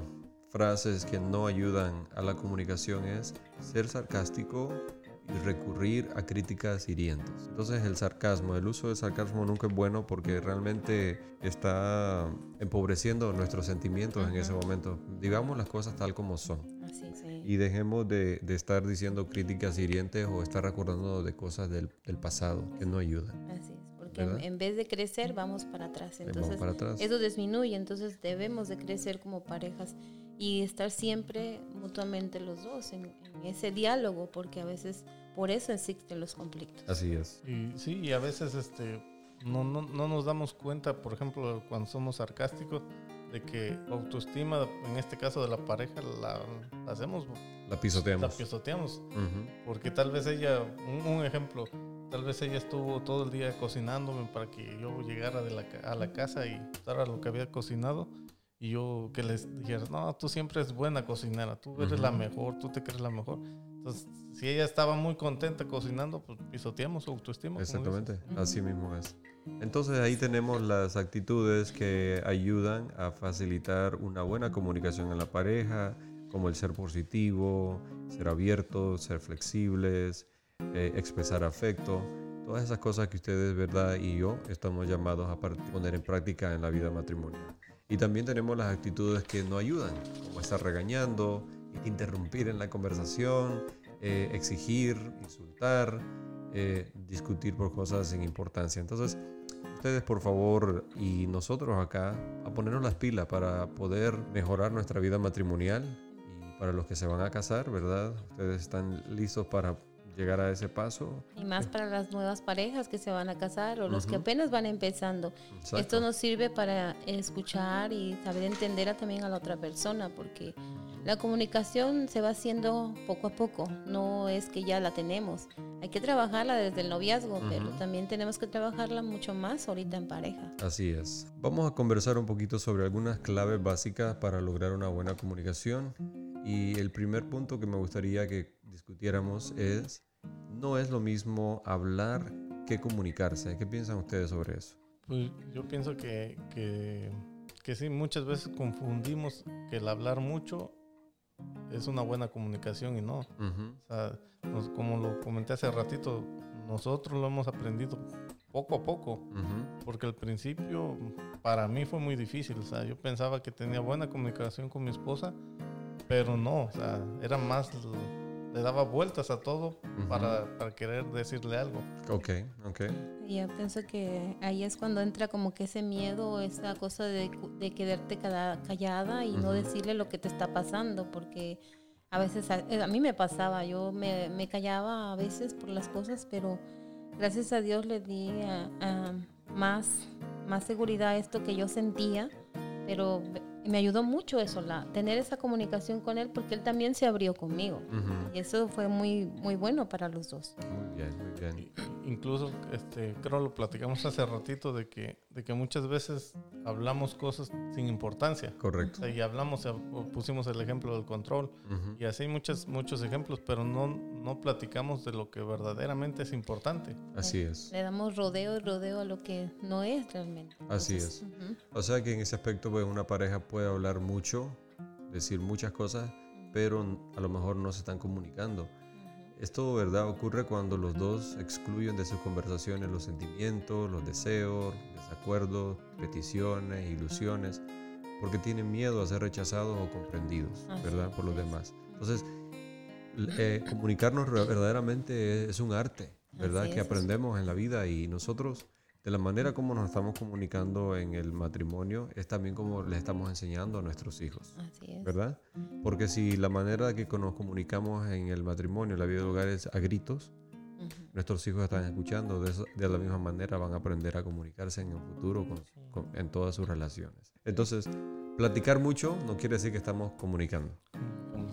frases que no ayudan a la comunicación es ser sarcástico y recurrir a críticas hirientes. Entonces el sarcasmo, el uso del sarcasmo nunca es bueno porque realmente está empobreciendo nuestros sentimientos en ese momento. Digamos las cosas tal como son. Y dejemos de, de, estar diciendo críticas hirientes o estar recordando de cosas del, del pasado que no ayudan. Así es porque en, en vez de crecer vamos para atrás. Entonces para atrás. eso disminuye, entonces debemos de crecer como parejas y estar siempre mutuamente los dos en, en ese diálogo, porque a veces por eso existen los conflictos. Así es. Y sí, y a veces este no, no, no nos damos cuenta, por ejemplo, cuando somos sarcásticos, de que la autoestima, en este caso de la pareja, la, la hacemos, La la pisoteamos. pisoteamos. Ujú. Porque tal vez ella, un, un ejemplo, tal vez ella estuvo todo el día cocinándome para que yo llegara de la, a la casa y usara lo que había cocinado. Y yo que les dijera, no, tú siempre eres buena cocinera, tú eres la Ujú. mejor, tú te crees la mejor. Entonces, si ella estaba muy contenta cocinando, pues pisoteamos su autoestima. Exactamente, así mismo es. Entonces ahí tenemos las actitudes que ayudan a facilitar una buena comunicación en la pareja, como el ser positivo, ser abiertos, ser flexibles, eh, expresar afecto, todas esas cosas que ustedes, verdad, y yo estamos llamados a poner en práctica en la vida matrimonial. Y también tenemos las actitudes que no ayudan, como estar regañando, interrumpir en la conversación, eh, exigir, insultar, eh, discutir por cosas sin importancia. Entonces, ustedes por favor y nosotros acá a ponernos las pilas para poder mejorar nuestra vida matrimonial y para los que se van a casar, ¿verdad? Ustedes están listos para llegar a ese paso. Y más para las nuevas parejas que se van a casar o los que Ujú. apenas van empezando. Exacto. Esto nos sirve para escuchar y saber entender a- también a la otra persona, porque la comunicación se va haciendo poco a poco, no es que ya la tenemos. Hay que trabajarla desde el noviazgo, pero también tenemos que trabajarla mucho más ahorita en pareja. Así es. Vamos a conversar un poquito sobre algunas claves básicas para lograr una buena comunicación. Y el primer punto que me gustaría que discutiéramos es, no es lo mismo hablar que comunicarse. ¿Qué piensan ustedes sobre eso? Pues yo pienso que, que, que sí, muchas veces confundimos que el hablar mucho es una buena comunicación y no. O sea, nos- como lo comenté hace ratito, nosotros lo hemos aprendido poco a poco, porque al principio para mí fue muy difícil. O sea, yo pensaba que tenía buena comunicación con mi esposa, pero no, o sea, era más, le daba vueltas a todo para, para querer decirle algo. Ok, ok. Y yo pienso que ahí es cuando entra como que ese miedo, esa cosa de, de quedarte callada y no Ujú. decirle lo que te está pasando, porque a veces a, a mí me pasaba, yo me, me callaba a veces por las cosas, pero gracias a Dios le di a- a más, más seguridad a esto que yo sentía, pero me ayudó mucho eso, la, tener esa comunicación con él, porque él también se abrió conmigo. Y eso fue muy, muy bueno para los dos. Muy bien, muy bien. Incluso, este, creo lo platicamos hace ratito de que, de que muchas veces hablamos cosas sin importancia. Correcto. O sea, y hablamos, pusimos el ejemplo del control y así hay muchos, muchos ejemplos, pero no, no platicamos de lo que verdaderamente es importante. Así es. Le damos rodeo y rodeo a lo que no es realmente. Así Entonces, es. O sea que en ese aspecto pues una pareja puede hablar mucho, decir muchas cosas, pero a lo mejor no se están comunicando. Esto, ¿verdad? Ocurre cuando los dos excluyen de sus conversaciones los sentimientos, los deseos, desacuerdos, peticiones, ilusiones, porque tienen miedo a ser rechazados o comprendidos, ¿verdad? Por los demás. Entonces, eh, comunicarnos verdaderamente es un arte, ¿verdad? Que es. aprendemos en la vida y nosotros, de la manera como nos estamos comunicando en el matrimonio, es también como le estamos enseñando a nuestros hijos. Así es. ¿verdad? Porque si la manera que nos comunicamos en el matrimonio, en la vida del hogar es a gritos, nuestros hijos están escuchando, de, eso- de la misma manera van a aprender a comunicarse en el futuro con- con- en todas sus relaciones. Entonces, platicar mucho no quiere decir que estamos comunicando.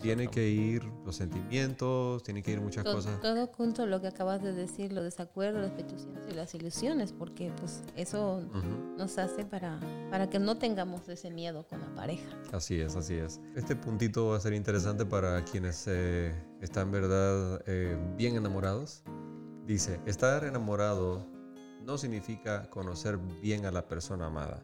Tiene que ir los sentimientos, tiene que ir muchas Todo, cosas. todo junto lo que acabas de decir, los desacuerdos, las peticiones y las ilusiones, porque pues eso Ujú. nos hace para, para que no tengamos ese miedo con la pareja. Así es, así es. Este puntito va a ser interesante para quienes eh, están, verdad, eh, bien enamorados. Dice, estar enamorado no significa conocer bien a la persona amada.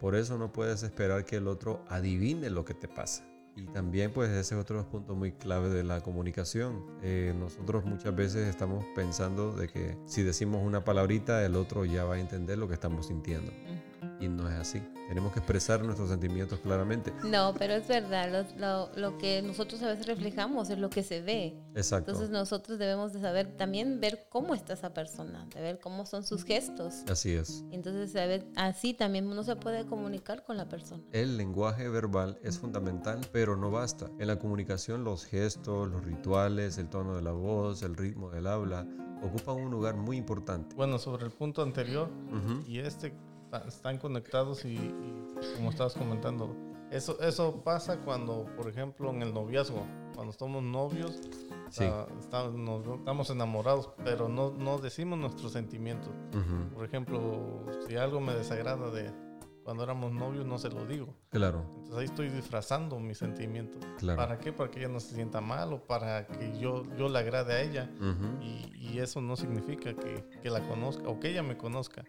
Por eso no puedes esperar que el otro adivine lo que te pasa. Y también pues ese es otro punto muy clave de la comunicación. Eh, nosotros muchas veces estamos pensando de que si decimos una palabrita el otro ya va a entender lo que estamos sintiendo. Y no es así. Tenemos que expresar nuestros sentimientos claramente. No, pero es verdad, lo, lo, lo, que nosotros a veces reflejamos es lo que se ve. Exacto. Entonces nosotros debemos de saber también ver cómo está esa persona, de ver cómo son sus gestos. Así es. Entonces saber, así también uno se puede comunicar con la persona. El lenguaje verbal es fundamental, pero no basta. En la comunicación los gestos, los rituales, el tono de la voz, el ritmo del habla, ocupan un lugar muy importante. Bueno, sobre el punto anterior y este están conectados y, como estabas comentando, eso, eso pasa cuando, por ejemplo, en el noviazgo, cuando somos novios, estamos, estamos, enamorados, pero no, no decimos nuestros sentimientos. Por ejemplo, si algo me desagrada de cuando éramos novios, no se lo digo. Claro. Entonces ahí estoy disfrazando mis sentimientos. ¿Para qué? Para que ella no se sienta mal o para que yo, yo le agrade a ella. y, y, eso no significa que, que la conozca o que ella me conozca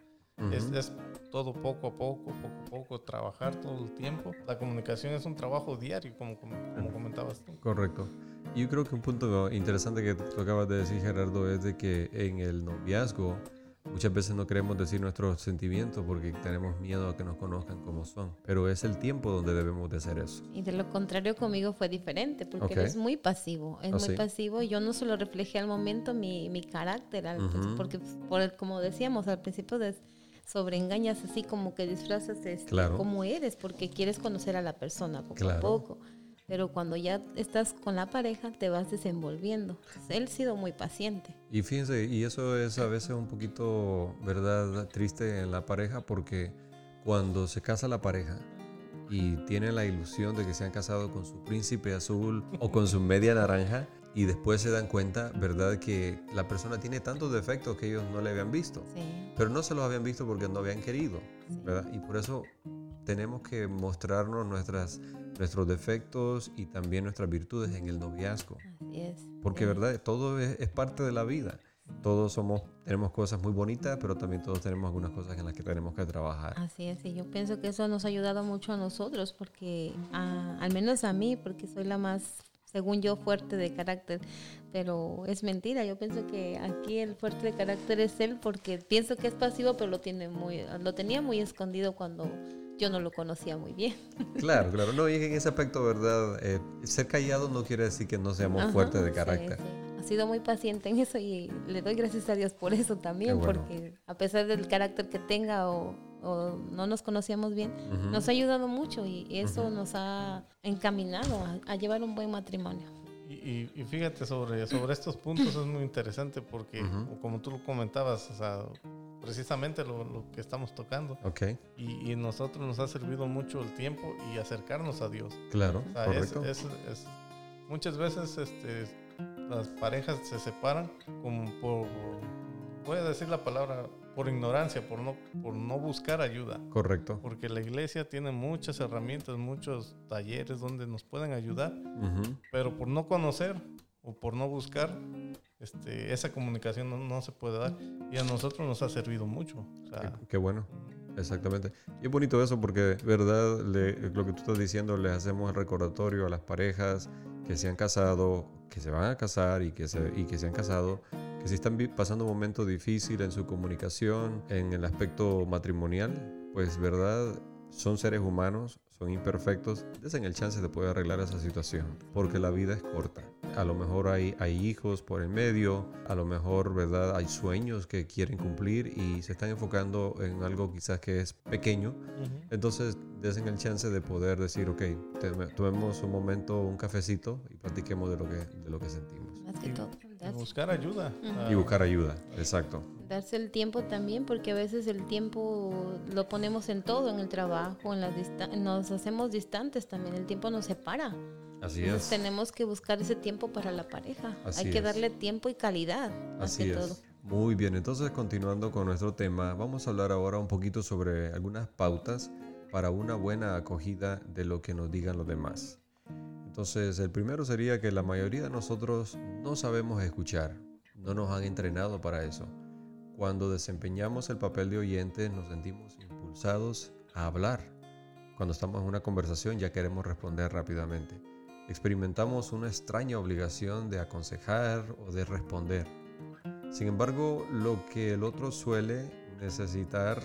es, todo poco a poco, poco a poco, trabajar todo el tiempo. La comunicación es un trabajo diario, como, como, comentabas tú. Correcto. Yo creo que un punto interesante que tú acabas de decir, Gerardo, es de que en el noviazgo muchas veces no queremos decir nuestros sentimientos porque tenemos miedo a que nos conozcan como son. Pero es el tiempo donde debemos de hacer eso. Y de lo contrario conmigo fue diferente porque es muy pasivo. Es oh, muy pasivo. Yo no solo reflejé al momento mi, mi carácter, porque por como decíamos al principio de sobreengañas así como que disfrazas este, claro. cómo eres porque quieres conocer a la persona poco a poco. Pero cuando ya estás con la pareja te vas desenvolviendo. Él ha sido muy paciente. Y fíjense, y eso es a veces un poquito, ¿verdad?, triste en la pareja porque cuando se casa la pareja y tiene la ilusión de que se han casado con su príncipe azul o con su media naranja, y después se dan cuenta, ¿verdad?, que la persona tiene tantos defectos que ellos no le habían visto. Pero no se los habían visto porque no habían querido, ¿verdad? Y por eso tenemos que mostrarnos nuestras, nuestros defectos y también nuestras virtudes en el noviazgo. Así es. Porque, ¿verdad?, todo es, es, parte de la vida. Todos somos, tenemos cosas muy bonitas, pero también todos tenemos algunas cosas en las que tenemos que trabajar. Así es, y yo pienso que eso nos ha ayudado mucho a nosotros, porque al menos a mí, porque soy la más según yo, fuerte de carácter. Pero es mentira, yo pienso que aquí el fuerte de carácter es él porque pienso que es pasivo, pero lo, tiene muy, lo tenía muy escondido cuando yo no lo conocía muy bien. [LAUGHS] Claro, claro. No, y en ese aspecto, ¿verdad? Eh, ser callado no quiere decir que no seamos fuertes de carácter. Ha sido muy paciente en eso y le doy gracias a Dios por eso también, porque a pesar del carácter que tenga o o no nos conocíamos bien, nos ha ayudado mucho y eso nos ha encaminado a, llevar un buen matrimonio. Y, fíjate, sobre, sobre estos puntos es muy interesante porque, como tú lo comentabas, o sea, precisamente lo, que estamos tocando. Okay. Y, y nosotros nos ha servido mucho el tiempo y acercarnos a Dios. Claro, correcto. muchas veces este, las parejas se separan como por, voy a decir la palabra, por ignorancia, por no, por no buscar ayuda. Correcto. Porque la iglesia tiene muchas herramientas, muchos talleres donde nos pueden ayudar, pero por no conocer o por no buscar, este, esa comunicación no, se puede dar. Y a nosotros nos ha servido mucho. qué, bueno. Exactamente. Y es bonito eso porque, verdad, lo que tú estás diciendo, le hacemos el recordatorio a las parejas que se han casado, que se van a casar y que se, y que se han casado, que si están pasando un momento difícil en su comunicación, en el aspecto matrimonial, pues verdad, son seres humanos, son imperfectos, desen el chance de poder arreglar esa situación, porque la vida es corta. A lo mejor hay, hay hijos por el medio, a lo mejor, ¿verdad? Hay sueños que quieren cumplir y se están enfocando en algo quizás que es pequeño. Entonces, desen el chance de poder decir, ok, tomemos un momento, un cafecito y platiquemos de lo que, de lo que sentimos. Más que todo y buscar ayuda. Y buscar ayuda, exacto. Darse el tiempo también, porque a veces el tiempo lo ponemos en todo, en el trabajo, en las nos hacemos distantes también, el tiempo nos separa. Así es. Tenemos que buscar ese tiempo para la pareja. Hay que darle tiempo y calidad. Así es. Muy bien, entonces continuando con nuestro tema, vamos a hablar ahora un poquito sobre algunas pautas para una buena acogida de lo que nos digan los demás. Entonces, el primero sería que la mayoría de nosotros no sabemos escuchar, no nos han entrenado para eso. Cuando desempeñamos el papel de oyente nos sentimos impulsados a hablar. Cuando estamos en una conversación ya queremos responder rápidamente. Experimentamos una extraña obligación de aconsejar o de responder. Sin embargo, lo que el otro suele necesitar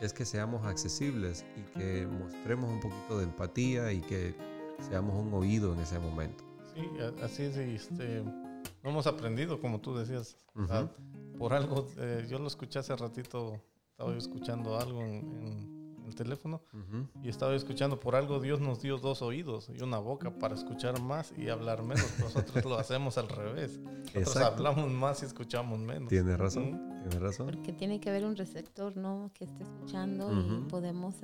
es que seamos accesibles y que mostremos un poquito de empatía y que seamos un oído en ese momento. Sí, así es. Este, lo hemos aprendido, como tú decías. por algo, eh, yo lo escuché hace ratito, estaba escuchando algo en el teléfono y estaba escuchando, por algo Dios nos dio dos oídos y una boca para escuchar más y hablar menos. Nosotros lo hacemos al revés. Nosotros hablamos más y escuchamos menos. Tienes razón, tienes razón. Porque tiene que haber un receptor, ¿no? Que esté escuchando y podemos...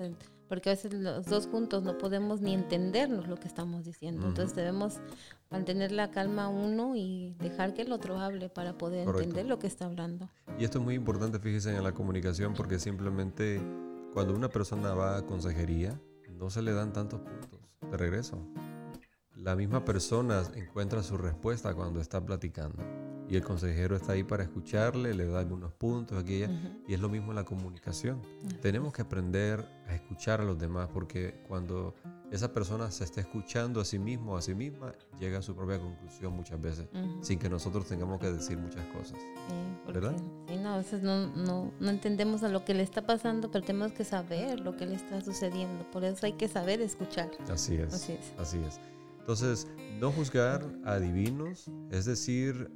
porque a veces los dos juntos no podemos ni entendernos lo que estamos diciendo. Entonces debemos mantener la calma uno y dejar que el otro hable para poder entender lo que está hablando. Y esto es muy importante, fíjense, en la comunicación porque simplemente cuando una persona va a consejería, no se le dan tantos puntos de regreso. La misma persona encuentra su respuesta cuando está platicando. Y el consejero está ahí para escucharle, le da algunos puntos aquí y es lo mismo en la comunicación. Tenemos que aprender a escuchar a los demás porque cuando esa persona se está escuchando a sí mismo, a sí misma, llega a su propia conclusión muchas veces, sin que nosotros tengamos que decir muchas cosas. ¿Verdad? Sí, no, a veces no, no, no, entendemos a lo que le está pasando, pero tenemos que saber lo que le está sucediendo. Por eso hay que saber escuchar. Así es. Así es. Así es. Entonces, no juzgar a divinos, es decir,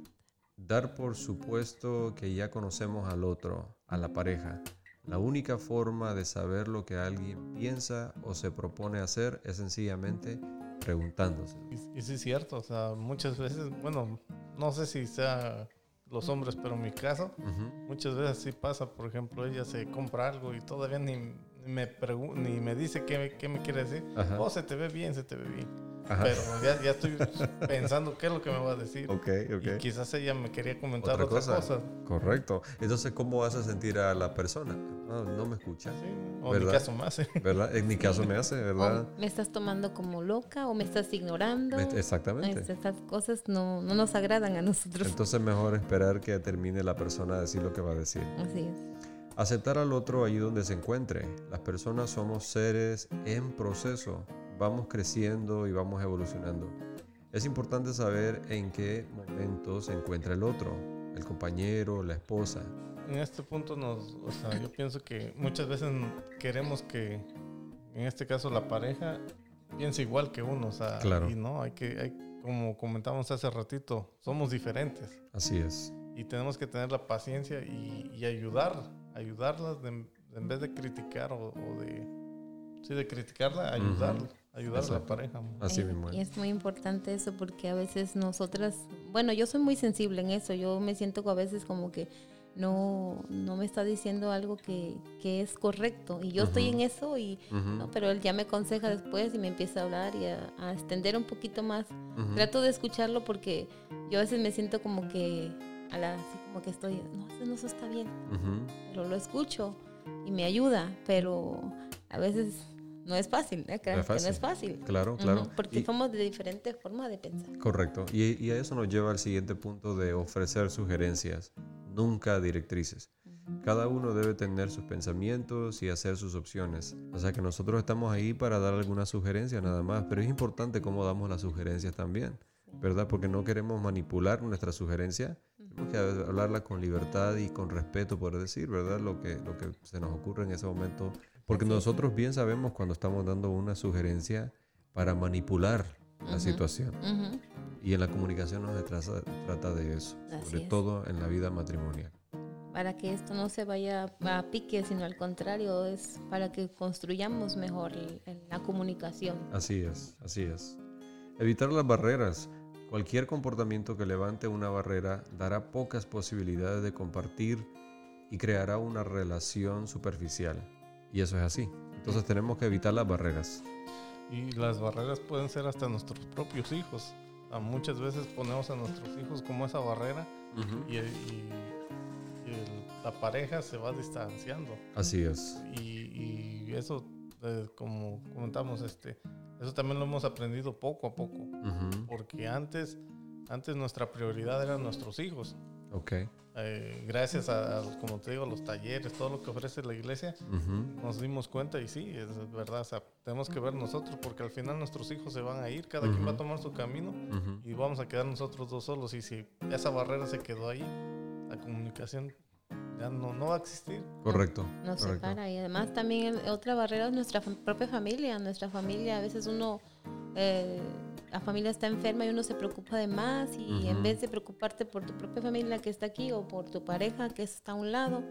dar por supuesto que ya conocemos al otro, a la pareja. La única forma de saber lo que alguien piensa o se propone hacer es sencillamente preguntándose. Y, sí es cierto, o sea, muchas veces, bueno, no sé si sea los hombres, pero en mi caso, muchas veces sí pasa, por ejemplo, ella se compra algo y todavía ni me, ni me dice qué, qué me quiere decir. o Oh, se te ve bien, se te ve bien. Pero ya, ya, estoy pensando qué es lo que me va a decir. Ok, ok. Y quizás ella me quería comentar otra, cosa? Correcto. Entonces, ¿cómo vas a sentir a la persona? no me escucha. Sí, o en mi caso me hace. ¿Verdad? En mi caso me hace, ¿verdad? me estás tomando como loca o me estás ignorando. Exactamente. Estas cosas no, no nos agradan a nosotros. Entonces, mejor esperar que termine la persona a decir lo que va a decir. Así es. Aceptar al otro allí donde se encuentre. Las personas somos seres en proceso vamos creciendo y vamos evolucionando. Es importante saber en qué momento se encuentra el otro, el compañero, la esposa. En este punto nos, o sea, yo pienso que muchas veces queremos que, en este caso la pareja, piense igual que uno, o sea, claro. y no, hay que, hay, como comentamos hace ratito, somos diferentes. Así es. Y tenemos que tener la paciencia y, ayudar, ayudarlas en vez de criticar o, de, sí, de criticarla, ayudarla. Ayudar a la pareja. Así mismo. Y es muy importante eso porque a veces nosotras, bueno, yo soy muy sensible en eso, yo me siento a veces como que no, no me está diciendo algo que, que es correcto y yo estoy en eso y no, pero él ya me aconseja después y me empieza a hablar y a, extender un poquito más. Trato de escucharlo porque yo a veces me siento como que a la, así como que estoy, no, eso no está bien, pero lo escucho y me ayuda, pero a veces no es fácil, ¿eh? no, es fácil. Claro, claro. porque somos de diferentes formas de pensar. Correcto. Y, y, a eso nos lleva al siguiente punto de ofrecer sugerencias, nunca directrices. Cada uno debe tener sus pensamientos y hacer sus opciones. O sea que nosotros estamos ahí para dar algunas sugerencias nada más, pero es importante cómo damos las sugerencias también, ¿verdad? Porque no queremos manipular nuestra sugerencia, tenemos que hablarla con libertad y con respeto, por decir, ¿verdad? Lo que, lo que se nos ocurre en ese momento porque nosotros bien sabemos cuando estamos dando una sugerencia para manipular la situación. Y en la comunicación no se trata, de eso, sobre todo en la vida matrimonial. Para que esto no se vaya a pique, sino al contrario, es para que construyamos mejor la comunicación. Así es, así es. Evitar las barreras. Cualquier comportamiento que levante una barrera dará pocas posibilidades de compartir y creará una relación superficial. Y eso es así. Entonces tenemos que evitar las barreras. Y las barreras pueden ser hasta nuestros propios hijos. muchas veces ponemos a nuestros hijos como esa barrera y, la pareja se va distanciando. Así es. Y, eso, eh, como comentamos, este, eso también lo hemos aprendido poco a poco. Porque antes, antes nuestra prioridad eran nuestros hijos. Ok. Eh, gracias a, como te digo, a los talleres, todo lo que ofrece la iglesia, nos dimos cuenta y sí, es verdad, tenemos que ver nosotros porque al final nuestros hijos se van a ir, cada quien va a tomar su camino y vamos a quedar nosotros dos solos y si esa barrera se quedó ahí, la comunicación ya no, no va a existir. Correcto. Nos correcto. separa y además también el- otra barrera es nuestra propia familia. Nuestra familia, a veces uno, eh, la familia está enferma y uno se preocupa de más y en vez de preocuparte por tu propia familia que está aquí o por tu pareja que está a un lado,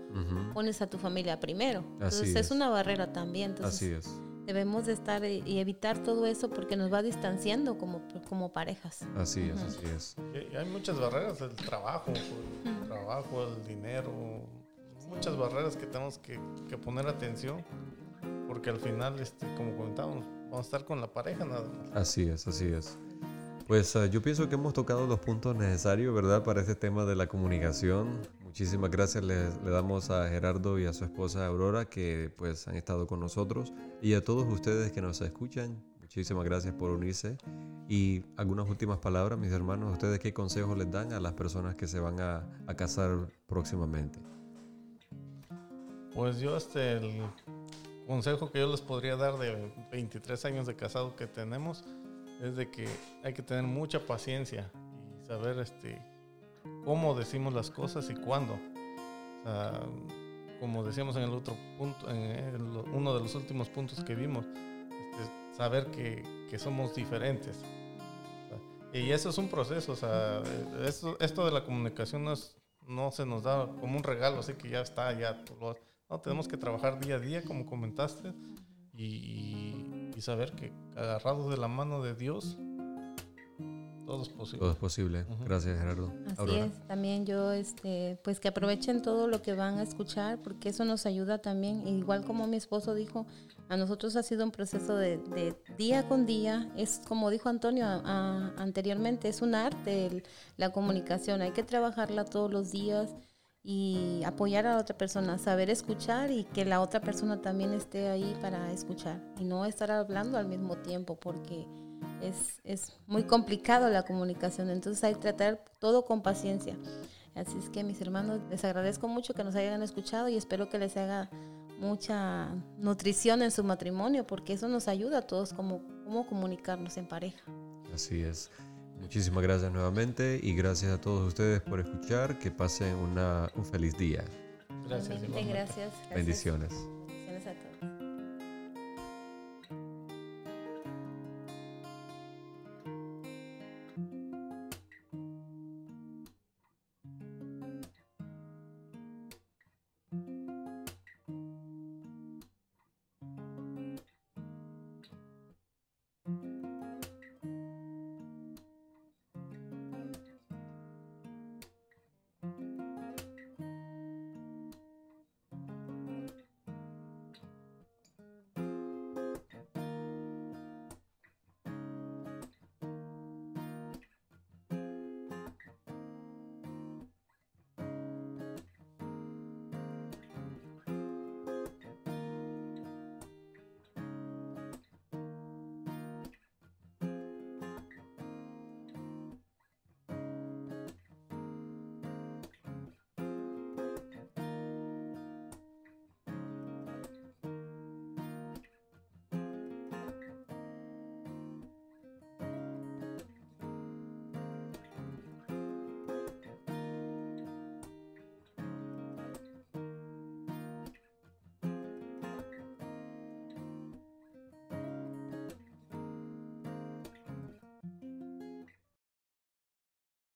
pones a tu familia primero. Entonces Así es. es. una barrera también. Entonces Así es. Debemos de estar y evitar todo eso porque nos va distanciando como, como parejas. Así es, Ujú. así es. Y hay muchas barreras, el trabajo, el trabajo, el dinero, muchas barreras que tenemos que, que poner atención, porque al final, este, como comentábamos, vamos a estar con la pareja nada más. Así es, así es. Pues ah, yo pienso que hemos tocado los puntos necesarios, ¿verdad? Para este tema de la comunicación. Muchísimas gracias le, le damos a Gerardo y a su esposa Aurora que pues han estado con nosotros y a todos ustedes que nos escuchan. Muchísimas gracias por unirse. Y algunas últimas palabras, mis hermanos, ¿ustedes qué consejos les dan a las personas que se van a, a casar próximamente? Pues yo, este, el consejo que yo les podría dar de 23 años de casado que tenemos es de que hay que tener mucha paciencia y saber, este, cómo decimos las cosas y cuándo. O sea, como decíamos en el otro punto, en el- uno de los últimos puntos que vimos, este, saber que, que somos diferentes. Y eso es un proceso, o sea, esto, esto de la comunicación no, es- no se nos da como un regalo, así que ya está, ya lo- no, tenemos que trabajar día a día, como comentaste, y- y saber que agarrados de la mano de Dios, todo es posible. Todo es posible. Ujú. Gracias, Gerardo. Así Aurora. es, también yo, este, pues que aprovechen todo lo que van a escuchar, porque eso nos ayuda también. E igual como mi esposo dijo, a nosotros ha sido un proceso de, de día con día. Es como dijo Antonio a- a- anteriormente, es un arte el- la comunicación. Hay que trabajarla todos los días y apoyar a la otra persona, saber escuchar y que la otra persona también esté ahí para escuchar y no estar hablando al mismo tiempo, porque es, es muy complicado la comunicación, entonces hay que tratar todo con paciencia. Así es que mis hermanos, les agradezco mucho que nos hayan escuchado y espero que les haga mucha nutrición en su matrimonio, porque eso nos ayuda a todos como cómo comunicarnos en pareja. Así es. Muchísimas gracias nuevamente y gracias a todos ustedes por escuchar. Que pasen una, un feliz día. Gracias. Gracias. gracias. Bendiciones.